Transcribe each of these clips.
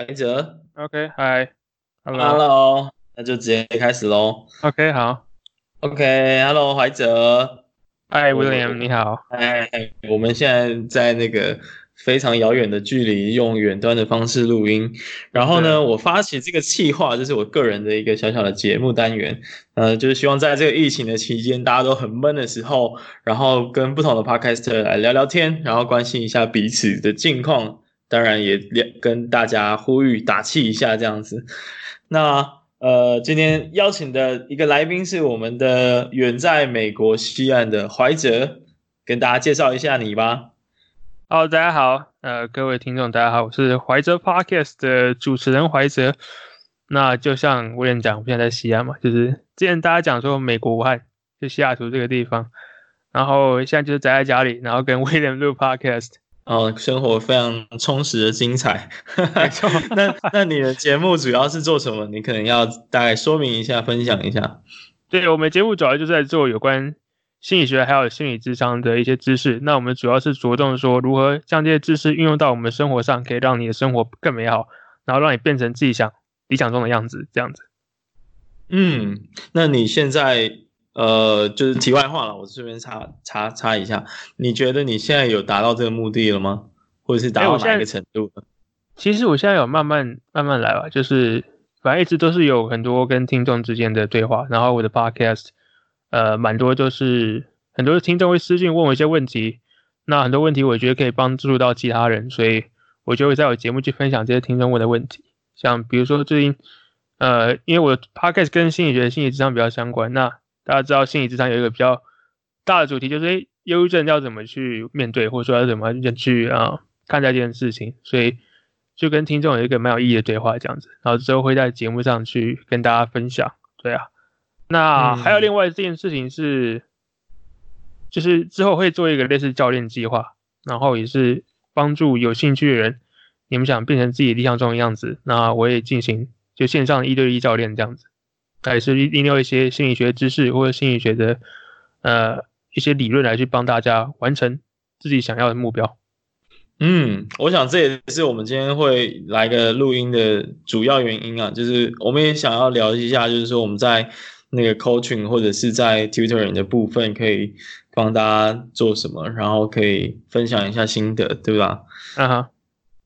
怀哲，OK，Hi，Hello，那就直接开始喽。OK，好，OK，Hello，怀哲，Hi，William，你好。哎，我们现在在那个。非常遥远的距离，用远端的方式录音。然后呢，我发起这个企划，就是我个人的一个小小的节目单元。呃，就是希望在这个疫情的期间，大家都很闷的时候，然后跟不同的 podcaster 来聊聊天，然后关心一下彼此的近况。当然也跟大家呼吁打气一下这样子。那呃，今天邀请的一个来宾是我们的远在美国西岸的怀哲，跟大家介绍一下你吧。好，大家好，呃，各位听众，大家好，我是怀哲 Podcast 的主持人怀哲。那就像威廉讲，我现在在西安嘛，就是之前大家讲说美国武汉，就西雅图这个地方，然后现在就是宅在家里，然后跟 威廉录 Podcast，哦，生活非常充实的精彩。那那你的节目主要是做什么？你可能要大概说明一下，分享一下。对，我们节目主要就是在做有关。心理学还有心理智商的一些知识，那我们主要是着重说如何将这些知识运用到我们生活上，可以让你的生活更美好，然后让你变成自己想理想中的样子，这样子。嗯，那你现在呃，就是题外话了，我这边插插插一下，你觉得你现在有达到这个目的了吗？或者是达到哪一个程度？欸，其实我现在有慢慢慢慢来吧，就是反正一直都是有很多跟听众之间的对话，然后我的 podcast。呃，蛮多就是很多听众会私信问我一些问题，那很多问题我觉得可以帮助到其他人，所以我就会在我节目去分享这些听众问的问题。像比如说最近，呃，因为我的 podcast 跟心理学、心理智商比较相关，那大家知道心理咨商有一个比较大的主题，就是诶，忧郁症要怎么去面对，或者说要怎么去啊看待这件事情，所以就跟听众有一个蛮有意义的对话这样子，然后之后会在节目上去跟大家分享，对啊。那还有另外一件事情是，嗯、就是之后会做一个类似教练计划，然后也是帮助有兴趣的人，你们想变成自己理想中的样子，那我也进行就线上一对一教练这样子，那也是利用一些心理学知识或者心理学的呃一些理论来去帮大家完成自己想要的目标。嗯，我想这也是我们今天会来个录音的主要原因啊，就是我们也想要聊一下，就是说我们在。那个 coaching 或者是在 tutoring 的部分，可以帮大家做什么？然后可以分享一下心得，对吧？啊哈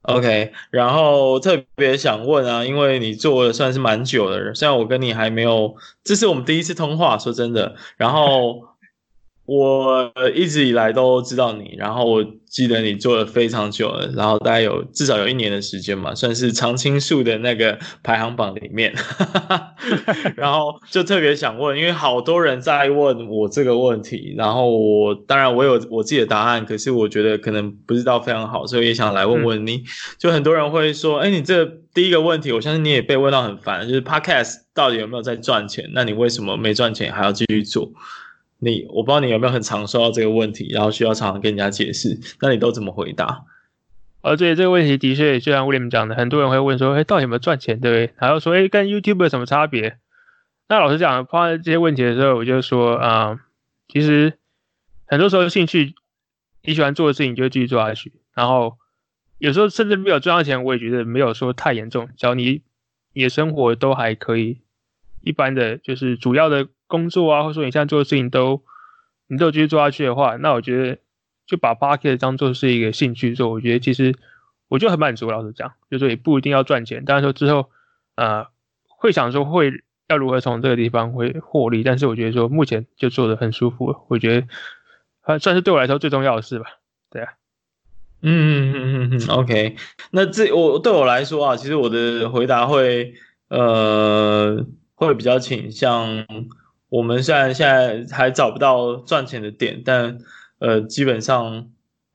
，OK。然后特别想问啊，因为你做了算是蛮久的人，虽然我跟你还没有，这是我们第一次通话，说真的。然后。我一直以来都知道你，然后我记得你做了非常久了，然后大概有至少有一年的时间嘛，算是常青树的那个排行榜里面。然后就特别想问，因为好多人在问我这个问题，然后我当然我有我自己的答案，可是我觉得可能不知道非常好，所以也想来问问你。嗯、就很多人会说，哎，你这第一个问题，我相信你也被问到很烦，就是 Podcast 到底有没有在赚钱？那你为什么没赚钱还要继续做？你我不知道你有没有很常收到这个问题，然后需要常常跟人家解释，那你都怎么回答？呃，对，这个问题的确就像威廉讲的，很多人会问说，哎，到底有没有赚钱，对不对？还有说，哎，跟 YouTube 有什么差别？那老实讲，碰到这些问题的时候，我就说，啊、其实很多时候兴趣你喜欢做的事情，你就继续做下去。然后有时候甚至没有赚到钱，我也觉得没有说太严重，只要你你的生活都还可以，一般的就是主要的。工作啊，或者说你现在做的事情都，你都继续做下去的话，那我觉得就把 Podcast 当做是一个兴趣做，我觉得其实我就很满足。老实讲，就是也不一定要赚钱，当然说之后呃会想说会要如何从这个地方会获利，但是我觉得说目前就做得很舒服，我觉得还算是对我来说最重要的事吧。对啊，嗯嗯嗯嗯嗯，OK，那这我对我来说啊，其实我的回答会呃会比较倾向。我们虽然现在还找不到赚钱的点，但呃，基本上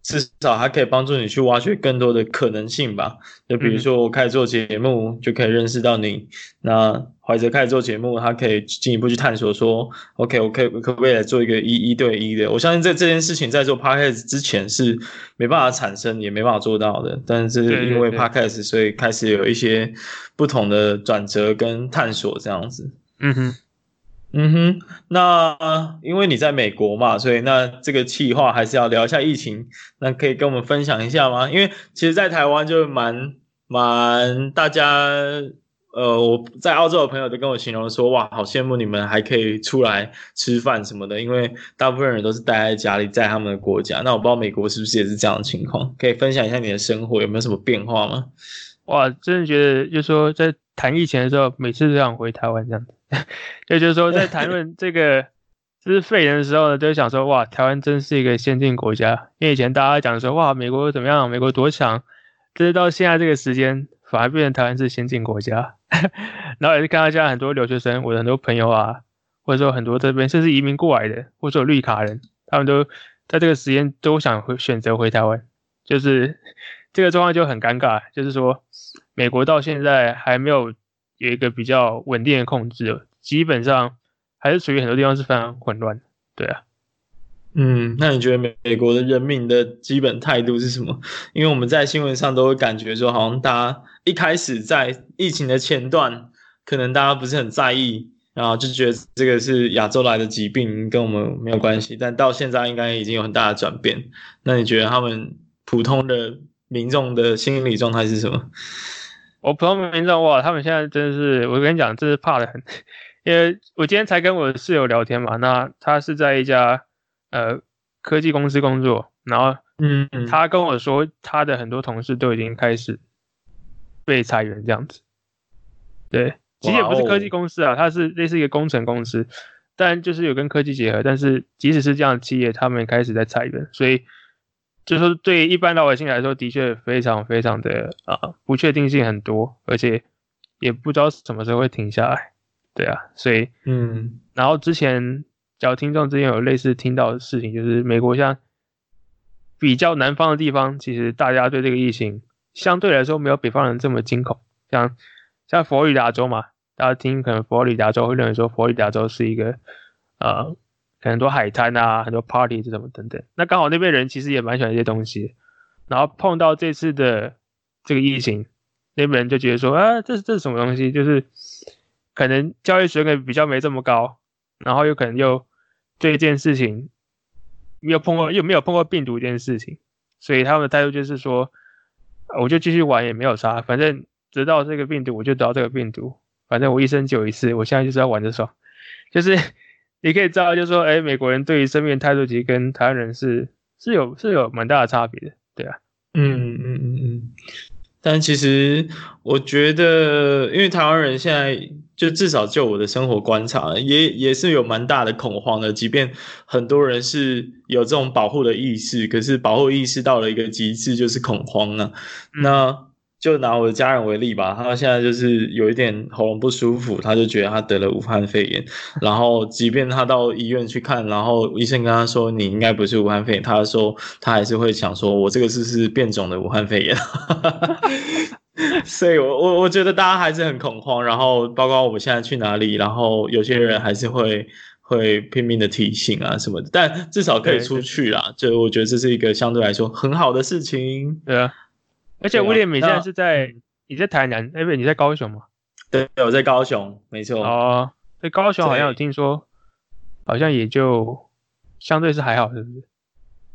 至少还可以帮助你去挖掘更多的可能性吧。就比如说，我开始做节目就可以认识到你，嗯、那怀哲开始做节目，他可以进一步去探索说，OK，我可以可不可以来做一个一一对一的？我相信这这件事情在做 Podcast 之前是没办法产生，也没办法做到的。但是因为 Podcast，所以开始有一些不同的转折跟探索这样子。嗯哼。嗯哼，那因为你在美国嘛，所以那这个企划还是要聊一下疫情。那可以跟我们分享一下吗？因为其实，在台湾就蛮蛮大家。呃，我在澳洲的朋友都跟我形容说，哇，好羡慕你们还可以出来吃饭什么的，因为大部分人都是待在家里，在他们的国家。那我不知道美国是不是也是这样的情况？可以分享一下你的生活有没有什么变化吗？哇，真的觉得就是说在谈疫情的时候，每次都想回台湾这样子。也就是说，在谈论这个就是肺炎的时候呢，就想说，哇，台湾真是一个先进国家。因为以前大家讲说，哇，美国怎么样？美国多强？就是到现在这个时间。反而变成台湾是先进国家，然后也是看到现在很多留学生，我的很多朋友啊，或者说很多这边甚至移民过来的，或者说绿卡人，他们都在这个时间都想回选择回台湾，就是这个状况就很尴尬，就是说美国到现在还没有有一个比较稳定的控制，基本上还是属于很多地方是非常混乱，对啊。嗯，那你觉得美美国的人民的基本态度是什么？因为我们在新闻上都会感觉说，好像大家一开始在疫情的前段，可能大家不是很在意，然后就觉得这个是亚洲来的疾病，跟我们没有关系。但到现在应该已经有很大的转变。那你觉得他们普通的民众的心理状态是什么？我普通民众哇，他们现在真的是，我跟你讲，真是怕的很。因为我今天才跟我室友聊天嘛，那他是在一家。呃，科技公司工作，然后，嗯，他跟我说，他的很多同事都已经开始被裁员这样子。对，其实也不是科技公司啊，它是类似一个工程公司，但就是有跟科技结合。但是即使是这样的企业，他们也开始在裁员，所以就是说对一般老百姓来说，的确非常非常的啊、呃，不确定性很多，而且也不知道什么时候会停下来。对啊，所以，嗯，然后之前。假如听众之前有类似听到的事情，就是美国像比较南方的地方，其实大家对这个疫情相对来说没有北方人这么惊恐。像像佛罗里达州嘛，大家听可能佛罗里达州会认为说佛罗里达州是一个呃很多海滩啊、很多 party 这种等等。那刚好那边人其实也蛮喜欢这些东西，然后碰到这次的这个疫情，那边人就觉得说啊，这是这是什么东西？就是可能教育水准比较没这么高，然后又可能又。对一件事情没有碰过，又没有碰过病毒这件事情，所以他们的态度就是说，我就继续玩也没有差，反正得到这个病毒我就得到这个病毒，反正我一生只有一次，我现在就是要玩的爽。就是你可以知道，就是说，哎，美国人对于生命的态度其实跟台湾人是是有是有蛮大的差别的，对啊，嗯嗯嗯嗯。但其实我觉得，因为台湾人现在。就至少就我的生活观察，也也是有蛮大的恐慌的。即便很多人是有这种保护的意识，可是保护意识到了一个极致，就是恐慌了。嗯。那就拿我的家人为例吧，他现在就是有一点喉咙不舒服，他就觉得他得了武汉肺炎。然后，即便他到医院去看，然后医生跟他说你应该不是武汉肺炎，他说他还是会想说，我这个是是变种的武汉肺炎。所以我，我我我觉得大家还是很恐慌，然后包括我们现在去哪里，然后有些人还是会会拼命的提醒啊什么的，但至少可以出去啦。就我觉得这是一个相对来说很好的事情。对啊，而且威廉你现在是在你在台南，哎不，你在高雄吗？对，我在高雄，没错。哦，在高雄好像有听说，好像也就相对是还好，是不是？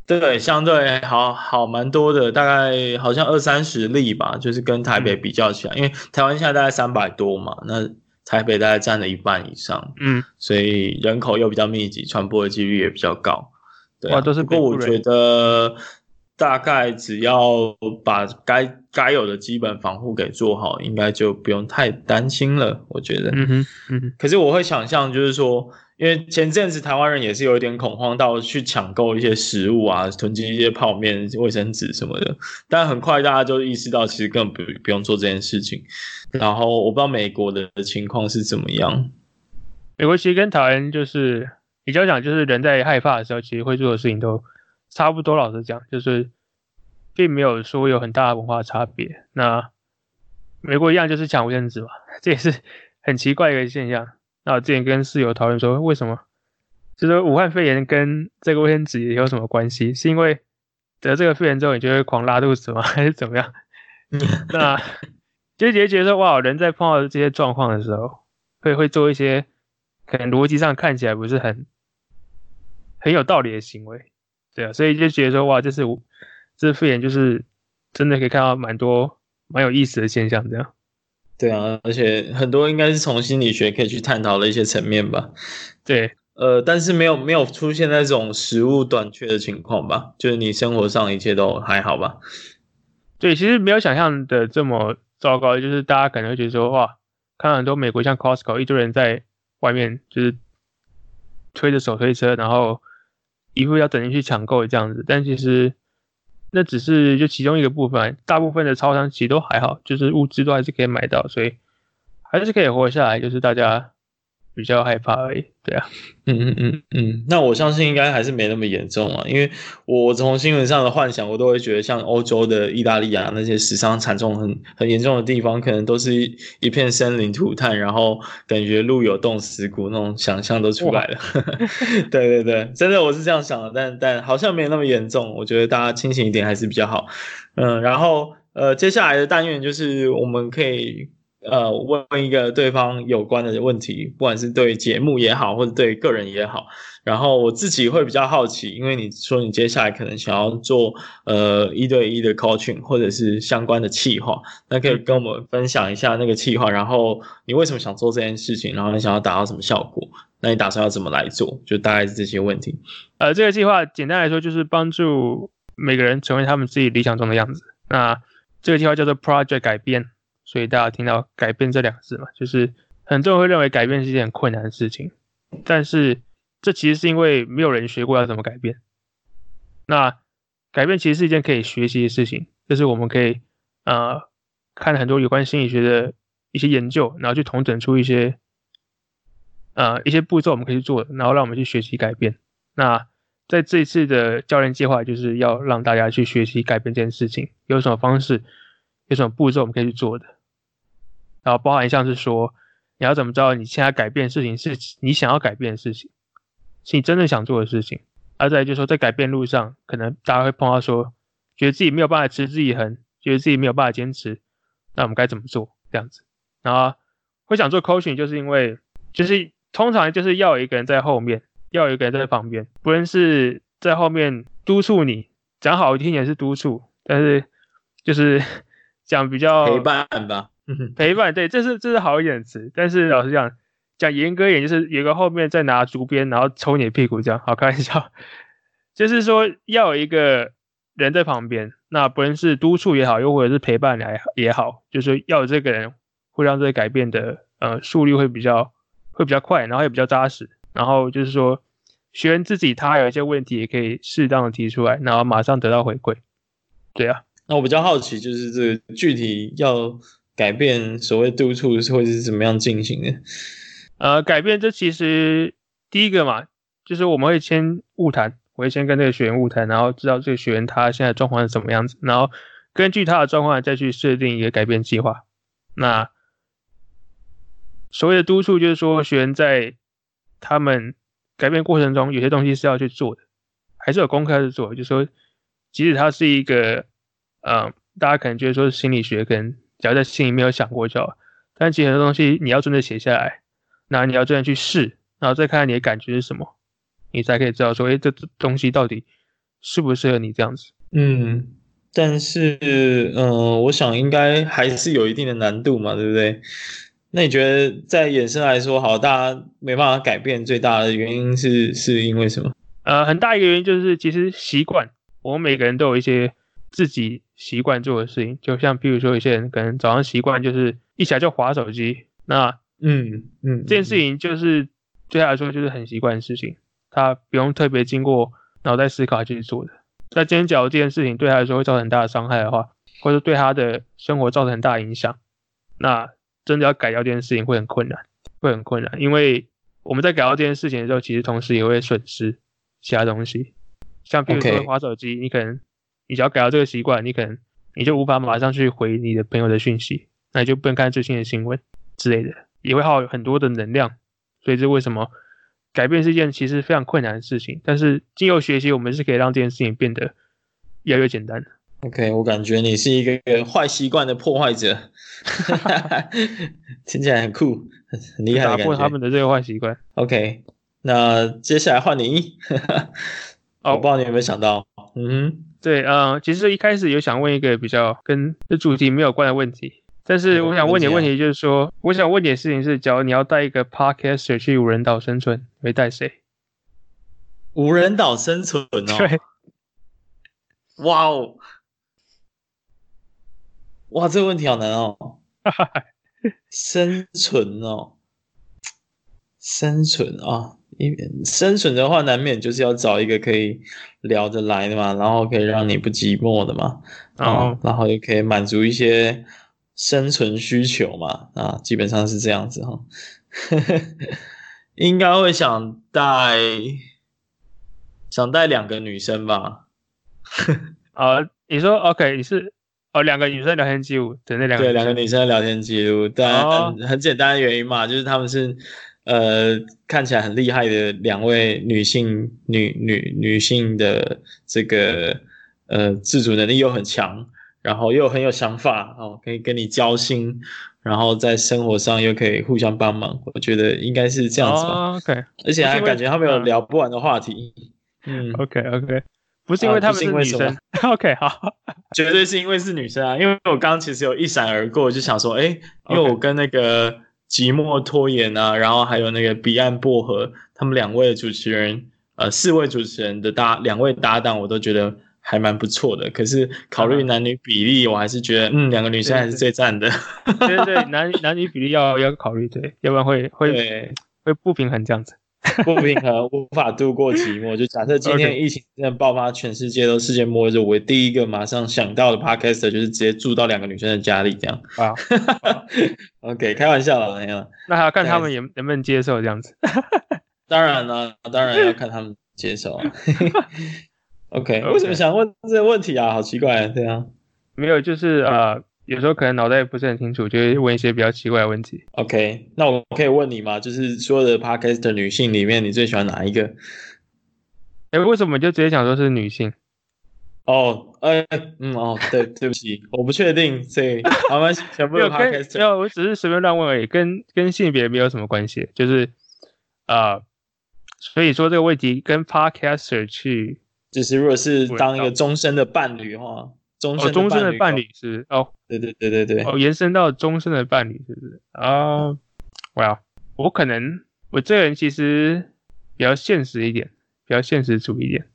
对，相对好好蛮多的，大概好像二三十例吧，就是跟台北比较起来，嗯、因为台湾现在大概三百多嘛，那台北大概占了一半以上，嗯，所以人口又比较密集，传播的几率也比较高。对、啊，都是。不过我觉得大概只要把该该有的基本防护给做好，应该就不用太担心了。我觉得，嗯哼，嗯哼。可是我会想象，就是说。因为前阵子台湾人也是有一点恐慌，到去抢购一些食物啊，囤积一些泡面、卫生纸什么的。但很快大家就意识到，其实根本不不用做这件事情。然后我不知道美国的情况是怎么样。美国其实跟台湾就是比较讲，就是人在害怕的时候，其实会做的事情都差不多。老实讲，就是并没有说有很大的文化差别。那美国一样就是抢卫生纸嘛，这也是很奇怪的一个现象。那我之前跟室友讨论说，为什么？就是武汉肺炎跟这个卫生纸有什么关系？是因为得这个肺炎之后，你就会狂拉肚子吗？还是怎么样？那就觉得觉得说，哇，人在碰到这些状况的时候，会会做一些可能逻辑上看起来不是很很有道理的行为，对啊，所以就觉得说，哇，这是这是肺炎，就是真的可以看到蛮多蛮有意思的现象，这样。对啊，而且很多应该是从心理学可以去探讨的一些层面吧。对，呃，但是没有没有出现那种食物短缺的情况吧？就是你生活上一切都还好吧？对，其实没有想象的这么糟糕，就是大家可能会觉得说，哇，看到很多美国像 Costco 一堆人在外面就是推着手推车，然后一副要等人去抢购这样子，但其实。那只是就其中一个部分，大部分的超商其实都还好，就是物资都还是可以买到，所以还是可以活下来，就是大家。比较害怕而已，对啊，嗯嗯嗯嗯，那我相信应该还是没那么严重啊，因为我从新闻上的幻想，我都会觉得像欧洲的意大利啊那些死伤惨重很很严重的地方，可能都是一片生灵涂炭，然后感觉路有冻死骨那种想象都出来了。对对对，真的我是这样想的，但但好像没有那么严重，我觉得大家清醒一点还是比较好。嗯，然后呃，接下来的但愿就是我们可以。呃，问一个对方有关的问题，不管是对节目也好，或者对个人也好。然后我自己会比较好奇，因为你说你接下来可能想要做呃一对一的 coaching，或者是相关的企划，那可以跟我们分享一下那个企划，然后你为什么想做这件事情，然后你想要达到什么效果？那你打算要怎么来做？就大概是这些问题。呃，这个计划简单来说就是帮助每个人成为他们自己理想中的样子。那这个计划叫做 Project 改变。所以大家听到“改变”这两个字嘛，就是很多人会认为改变是一件很困难的事情，但是这其实是因为没有人学过要怎么改变。那改变其实是一件可以学习的事情，就是我们可以呃看很多有关心理学的一些研究，然后去统整出一些呃一些步骤我们可以去做，然后让我们去学习改变。那在这一次的教练计划，就是要让大家去学习改变这件事情，有什么方式？有什么步骤我们可以去做的？然后包含像是说，你要怎么知道你现在改变事情是你想要改变的事情，是你真正想做的事情？而再就是说，在改变路上，可能大家会碰到说，觉得自己没有办法持之以恒，觉得自己没有办法坚持，那我们该怎么做？这样子，然后会想做 coaching，就是因为就是通常就是要有一个人在后面，要有一个人在旁边，不论是在后面督促你，讲好听点是督促，但是就是。讲比较陪伴吧，陪伴对，这是这是好一点词。但是老实讲，讲严格一点，就是有个后面再拿竹鞭，然后抽你的屁股，这样好开玩笑。就是说要有一个人在旁边，那不论是督促也好，又或者是陪伴来也好，就是要有这个人会让这个改变的呃速率会比较会比较快，然后也比较扎实。然后就是说学员自己他有一些问题也可以适当的提出来，然后马上得到回馈。对啊。那我比较好奇，就是这个具体要改变所谓督促是会是怎么样进行的？呃，改变这其实第一个嘛，就是我们会先晤谈，我会先跟这个学员晤谈，然后知道这个学员他现在状况是什么样子，然后根据他的状况再去设定一个改变计划。那所谓的督促，就是说学员在他们改变过程中，有些东西是要去做的，还是有功课去做，就是说即使他是一个。嗯，大家可能觉得说是心理学，跟能只要在心里没有想过就好。但其实很多东西你要真的写下来，那你要真的去试，然后再看看你的感觉是什么，你才可以知道说，哎，这东西到底适不适合你这样子。嗯，但是，嗯，我想应该还是有一定的难度嘛，对不对？那你觉得在衍生来说，好，大家没办法改变，最大的原因是是因为什么？呃，很大一个原因就是其实习惯，我们每个人都有一些。自己习惯做的事情，就像比如说，有些人可能早上习惯就是一起来就划手机，那嗯嗯，这件事情就是对他来说就是很习惯的事情，他不用特别经过脑袋思考去做的。那今天假如这件事情对他来说会造成很大的伤害的话，或者对他的生活造成很大的影响，那真的要改掉这件事情会很困难，会很困难，因为我们在改掉这件事情的时候，其实同时也会损失其他东西，像比如说划手机，你可能。你只要改掉这个习惯，你可能你就无法马上去回你的朋友的讯息，那你就不能看最新的新闻之类的，也会耗很多的能量。所以这为什么改变是一件其实非常困难的事情？但是经由学习，我们是可以让这件事情变得越来越简单的。OK，我感觉你是一个坏习惯的破坏者，听起来很酷，很厉害。打破他们的这个坏习惯。OK，那接下来换你。哦，我不知道你有没有想到，嗯哼。对，嗯，其实一开始有想问一个比较跟这主题没有关的问题，但是我想问你的问题就是说，我想问你的事情是，假如你要带一个 podcaster 去无人岛生存，你会带谁？无人岛生存哦，对，哇哦，哇，这个问题好难哦，生存哦，生存啊，因生存的话，难免就是要找一个可以聊得来的嘛，然后可以让你不寂寞的嘛，啊、哦，然后又可以满足一些生存需求嘛，啊，基本上是这样子哈，应该会想带。想带两个女生吧？啊、呃，你说 OK？你是哦，两个女生聊天记录对那两个？对，两个女生的聊天记录，但很很简单的原因嘛，就是他们是呃看起来很厉害的两位女性女女女性的这个呃自主能力又很强，然后又很有想法哦，可以跟你交心，然后在生活上又可以互相帮忙，我觉得应该是这样子吧。哦、OK，而且还感觉他们有聊不完的话题。嗯，OK OK，不是因为他们是女生、啊、，OK 好，绝对是因为是女生啊，因为我刚刚其实有一闪而过，就想说，哎、欸，因为我跟那个寂寞拖延啊，然后还有那个彼岸薄荷，他们两位主持人，呃，四位主持人的搭两位搭档，我都觉得还蛮不错的。可是考虑男女比例，我还是觉得，嗯，两个女生还是最赞的。对对对，男男女比例要要考虑，对，要不然会会会不平衡这样子。不平衡，无法度过寂寞。就假设今天疫情真的爆发，全世界都世界末日，我第一个马上想到的 Podcaster 就是直接住到两个女生的家里这样。啊，OK，开玩笑了，没有。那还要看他们能能不能接受这样子。当然了，当然要看他们接受。OK，, okay. 为什么想问这个问题啊？好奇怪，对啊，没有，就是呃。有时候可能脑袋不是很清楚，就会问一些比较奇怪的问题。OK，那我可以问你吗？就是所有的 Podcast 的女性里面，你最喜欢哪一个？哎、欸，为什么就直接讲说是女性？哦，呃，嗯，哦，对，对不起，我不确定，所以 好吗？全部有 Podcast 没有，我只是随便乱问而已，跟跟性别没有什么关系。就是啊、呃，所以说这个问题跟 Podcaster 去，就是如果是当一个终身的伴侣的话。终身终身的伴侣，是哦，对对对对对，哦，延伸到终身的伴侣是不是啊？哇、oh, well，我可能我这个人其实比较现实一点，比较现实主义一点，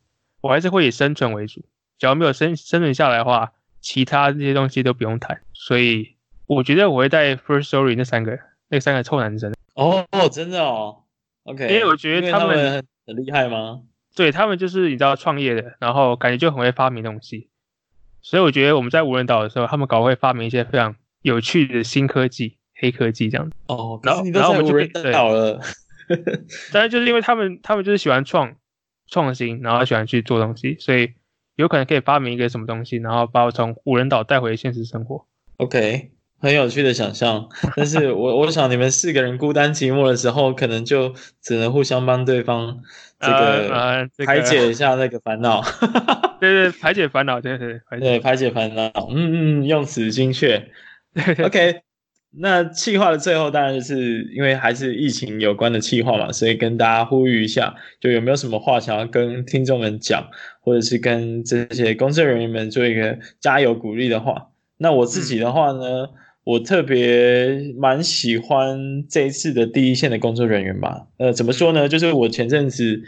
我还是会以生存为主。只要没有生生存下来的话，其他这些东西都不用谈。所以我觉得我会带 First Story 那三个那三个臭男生。哦哦，真的哦，OK，因为我觉得他们很厉害吗？对，他们就是你知道创业的，然后感觉就很会发明东西。所以我觉得我们在无人岛的时候，他们搞会发明一些非常有趣的新科技、黑科技这样子。哦，然后然后我们就被登岛了。但是就是因为他们，他们就是喜欢创创新，然后喜欢去做东西，所以有可能可以发明一个什么东西，然后把我从无人岛带回现实生活。OK，很有趣的想象。但是我我想你们四个人孤单寂寞的时候，可能就只能互相帮对方这个排解一下那个烦恼。对对，排解烦恼，对对对，排解烦恼，嗯嗯，用词精确。OK，那企划的最后当然就是因为还是疫情有关的企划嘛，所以跟大家呼吁一下，就有没有什么话想要跟听众们讲，或者是跟这些工作人员们做一个加油鼓励的话。那我自己的话呢，嗯、我特别蛮喜欢这一次的第一线的工作人员吧。呃，怎么说呢？就是我前阵子，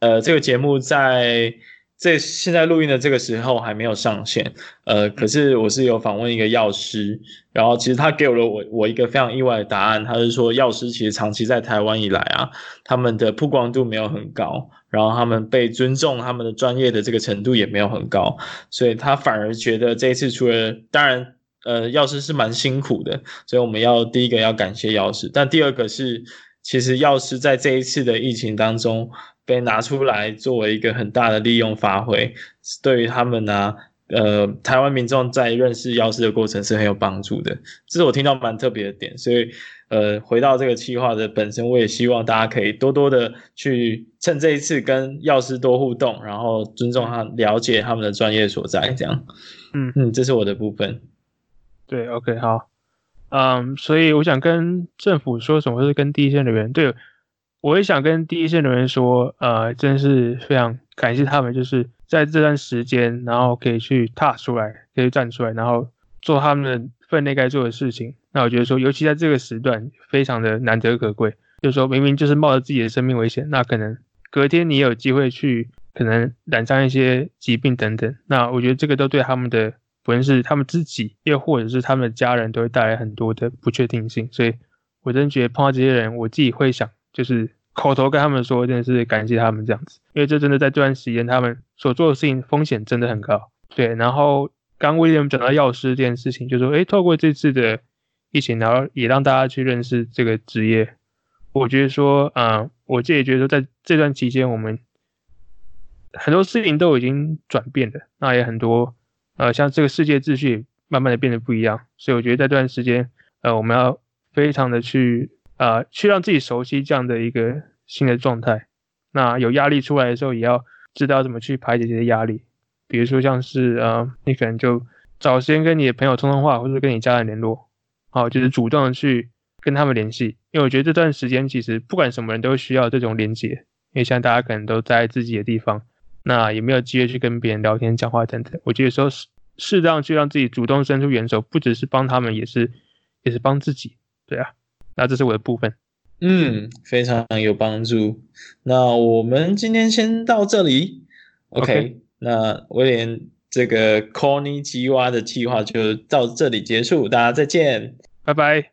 呃，这个节目在。这现在录音的这个时候还没有上线，呃，可是我是有访问一个药师，然后其实他给了我我一个非常意外的答案，他是说药师其实长期在台湾以来啊，他们的曝光度没有很高，然后他们被尊重，他们的专业的这个程度也没有很高，所以他反而觉得这一次除了当然，呃，药师是蛮辛苦的，所以我们要第一个要感谢药师，但第二个是其实药师在这一次的疫情当中。被拿出来作为一个很大的利用发挥，对于他们呢、啊，呃，台湾民众在认识药师的过程是很有帮助的，这是我听到蛮特别的点。所以，呃，回到这个企划的本身，我也希望大家可以多多的去趁这一次跟药师多互动，然后尊重他，了解他们的专业所在，这样。嗯嗯，这是我的部分。对，OK，好。嗯，所以我想跟政府说什么，是跟第一线的人对。我也想跟第一线的人说，呃，真是非常感谢他们，就是在这段时间，然后可以去踏出来，可以站出来，然后做他们的分内该做的事情。那我觉得说，尤其在这个时段，非常的难得可贵。就是说明明就是冒着自己的生命危险，那可能隔天你也有机会去，可能染上一些疾病等等。那我觉得这个都对他们的，不论是他们自己，又或者是他们的家人，都会带来很多的不确定性。所以，我真的觉得碰到这些人，我自己会想，就是口头跟他们说，真的是感谢他们这样子，因为这真的在这段时间，他们所做的事情风险真的很高。对，然后刚威廉讲到药师这件事情，就是说，诶，透过这次的疫情，然后也让大家去认识这个职业。我觉得说，啊、呃，我自己觉得，在这段期间，我们很多事情都已经转变了，那也很多，呃，像这个世界秩序慢慢的变得不一样，所以我觉得在这段时间，呃，我们要非常的去，啊、呃，去让自己熟悉这样的一个新的状态。那有压力出来的时候，也要知道怎么去排解这些压力。比如说像是，呃，你可能就找时间跟你的朋友通通话，或者跟你家人联络，好，就是主动的去。跟他们联系，因为我觉得这段时间其实不管什么人都需要这种连接，因为像大家可能都在自己的地方，那也没有机会去跟别人聊天、讲话等等。我觉得说适适当去让自己主动伸出援手，不只是帮他们，也是也是帮自己。对啊，那这是我的部分。嗯，非常有帮助。那我们今天先到这里。OK，, okay. 那威廉这个 Konichiwa 的计划就到这里结束，大家再见，拜拜。